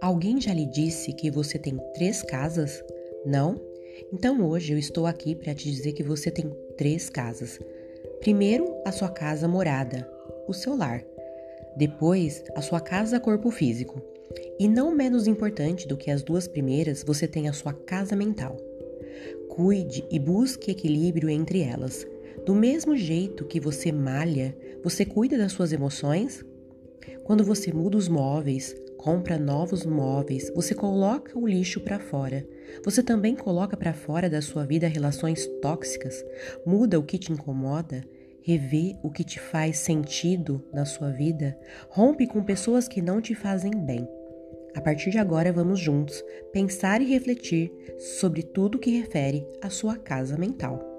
Alguém já lhe disse que você tem três casas? Não? Então hoje eu estou aqui para te dizer que você tem três casas. Primeiro, a sua casa morada, o seu lar. Depois, a sua casa corpo físico. E não menos importante do que as duas primeiras, você tem a sua casa mental. Cuide e busque equilíbrio entre elas. Do mesmo jeito que você malha, você cuida das suas emoções? Quando você muda os móveis, compra novos móveis, você coloca o lixo para fora. Você também coloca para fora da sua vida relações tóxicas, muda o que te incomoda, revê o que te faz sentido na sua vida, rompe com pessoas que não te fazem bem. A partir de agora, vamos juntos pensar e refletir sobre tudo que refere à sua casa mental.